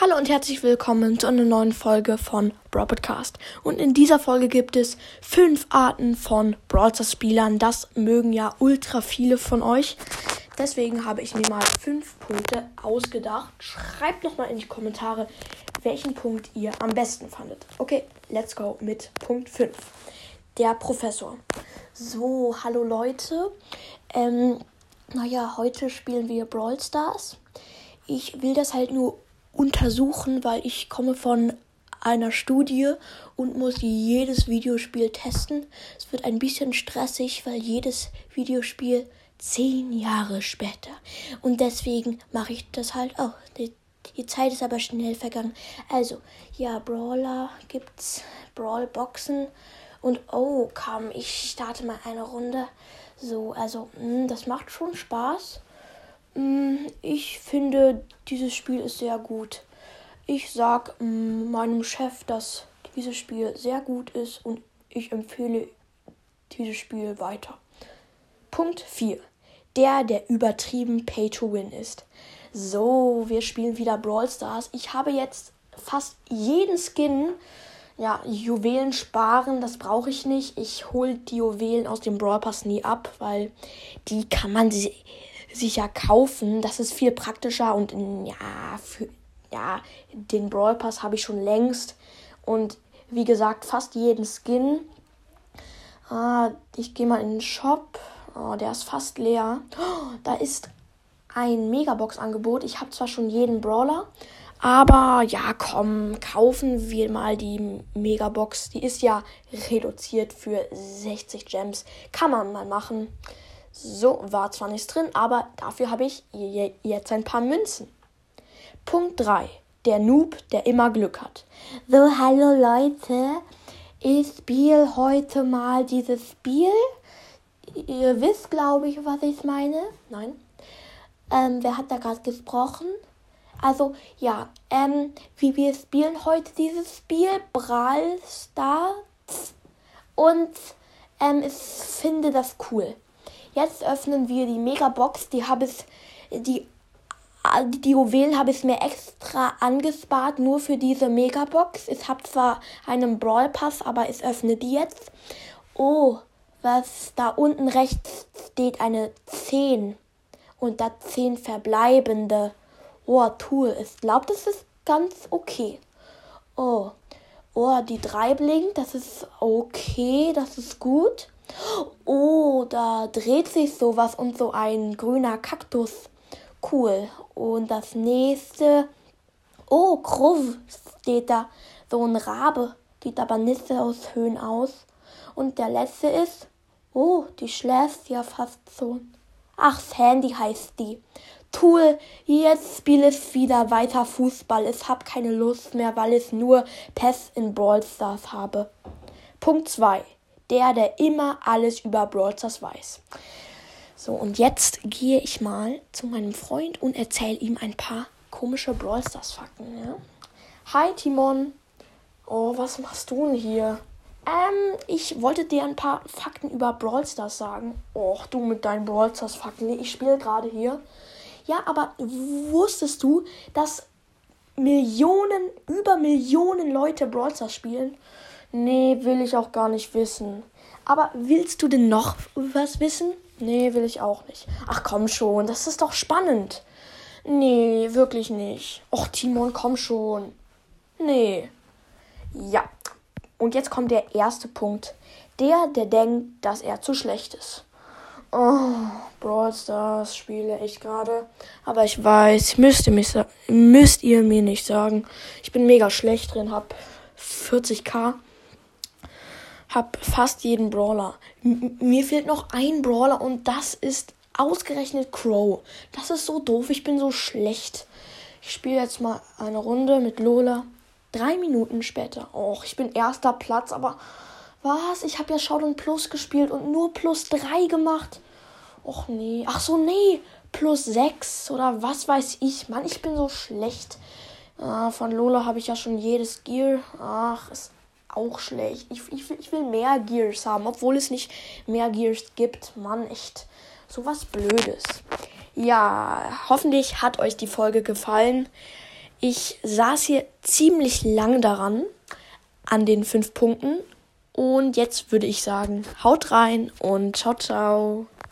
Hallo und herzlich willkommen zu einer neuen Folge von Brawl Podcast. Und in dieser Folge gibt es fünf Arten von Brawl Stars Spielern. Das mögen ja ultra viele von euch. Deswegen habe ich mir mal fünf Punkte ausgedacht. Schreibt nochmal in die Kommentare, welchen Punkt ihr am besten fandet. Okay, let's go mit Punkt 5. Der Professor. So, hallo Leute. Ähm, naja, heute spielen wir Brawl Stars. Ich will das halt nur untersuchen, weil ich komme von einer Studie und muss jedes Videospiel testen. Es wird ein bisschen stressig, weil jedes Videospiel zehn Jahre später. Und deswegen mache ich das halt auch. Die, die Zeit ist aber schnell vergangen. Also, ja, Brawler gibt's, Brawlboxen und oh, komm, ich starte mal eine Runde. So, also, mh, hm, das macht schon Spaß. Mm, ich finde, dieses Spiel ist sehr gut. Ich sag mm, meinem Chef, dass dieses Spiel sehr gut ist und ich empfehle dieses Spiel weiter. Punkt 4. Der, der übertrieben Pay to Win ist. So, wir spielen wieder Brawl Stars. Ich habe jetzt fast jeden Skin. Ja, Juwelen sparen, das brauche ich nicht. Ich hole die Juwelen aus dem Brawl Pass nie ab, weil die kann man sich ja kaufen. Das ist viel praktischer und ja, für, ja, den Brawl Pass habe ich schon längst. Und wie gesagt, fast jeden Skin. Ah, ich gehe mal in den Shop. Oh, der ist fast leer. Oh, da ist ein Megabox-Angebot. Ich habe zwar schon jeden Brawler, aber ja, komm, kaufen wir mal die Megabox. Die ist ja reduziert für 60 Gems. Kann man mal machen. So, war zwar nichts drin, aber dafür habe ich jetzt ein paar Münzen. Punkt 3. Der Noob, der immer Glück hat. So, hallo Leute. Ich spiele heute mal dieses Spiel. Ihr wisst, glaube ich, was ich meine. Nein. Ähm, wer hat da gerade gesprochen? Also, ja, ähm, wie wir spielen heute dieses Spiel, Brawl Stars. Und ähm, ich finde das cool. Jetzt öffnen wir die Megabox. Die habe ich, die, die Juwelen habe ich mir extra angespart, nur für diese Megabox. Ich habe zwar einen Brawl Pass, aber ich öffne die jetzt. Oh, was da unten rechts steht, eine 10. Und da 10 verbleibende. Oh, Tool. Ich glaube, das ist ganz okay. Oh, oh, die 3 blinkt. Das ist okay. Das ist gut. Oh, da dreht sich sowas und so ein grüner Kaktus. Cool. Und das nächste. Oh, Kruv steht da. So ein Rabe. Nicht so aus Höhen aus. Und der letzte ist. Oh, die schläft ja fast so. Ach, Sandy heißt die. Tool, jetzt spiele ich wieder weiter Fußball. Ich habe keine Lust mehr, weil ich nur PES in Brawl Stars habe. Punkt 2 der, der immer alles über Brawl Stars weiß. So, und jetzt gehe ich mal zu meinem Freund und erzähle ihm ein paar komische Brawl Stars Fakten. Ja? Hi Timon. Oh, was machst du denn hier? Ähm, ich wollte dir ein paar Fakten über Brawl Stars sagen. Och, du mit deinen Brawl Stars Fakten. Ich spiele gerade hier. Ja, aber wusstest du, dass Millionen, über Millionen Leute Brawl Stars spielen? Nee, will ich auch gar nicht wissen. Aber willst du denn noch was wissen? Nee, will ich auch nicht. Ach komm schon, das ist doch spannend. Nee, wirklich nicht. Och, Timon, komm schon. Nee. Ja. Und jetzt kommt der erste Punkt. Der, der denkt, dass er zu schlecht ist. Oh, Brawl Stars spiele ich gerade. Aber ich weiß, müsst ihr, mich, müsst ihr mir nicht sagen. Ich bin mega schlecht drin, hab 40k habe fast jeden Brawler. M mir fehlt noch ein Brawler und das ist ausgerechnet Crow. Das ist so doof, ich bin so schlecht. Ich spiele jetzt mal eine Runde mit Lola. Drei Minuten später. Och, ich bin erster Platz, aber was? Ich habe ja Showdown Plus gespielt und nur plus drei gemacht. Och nee. Ach so, nee. Plus sechs oder was weiß ich. Mann, ich bin so schlecht. Ah, von Lola habe ich ja schon jedes Gear. Ach, ist auch schlecht. Ich, ich, ich will mehr Gears haben, obwohl es nicht mehr Gears gibt. Mann, echt. Sowas Blödes. Ja, hoffentlich hat euch die Folge gefallen. Ich saß hier ziemlich lang daran, an den fünf Punkten. Und jetzt würde ich sagen, haut rein und ciao, ciao.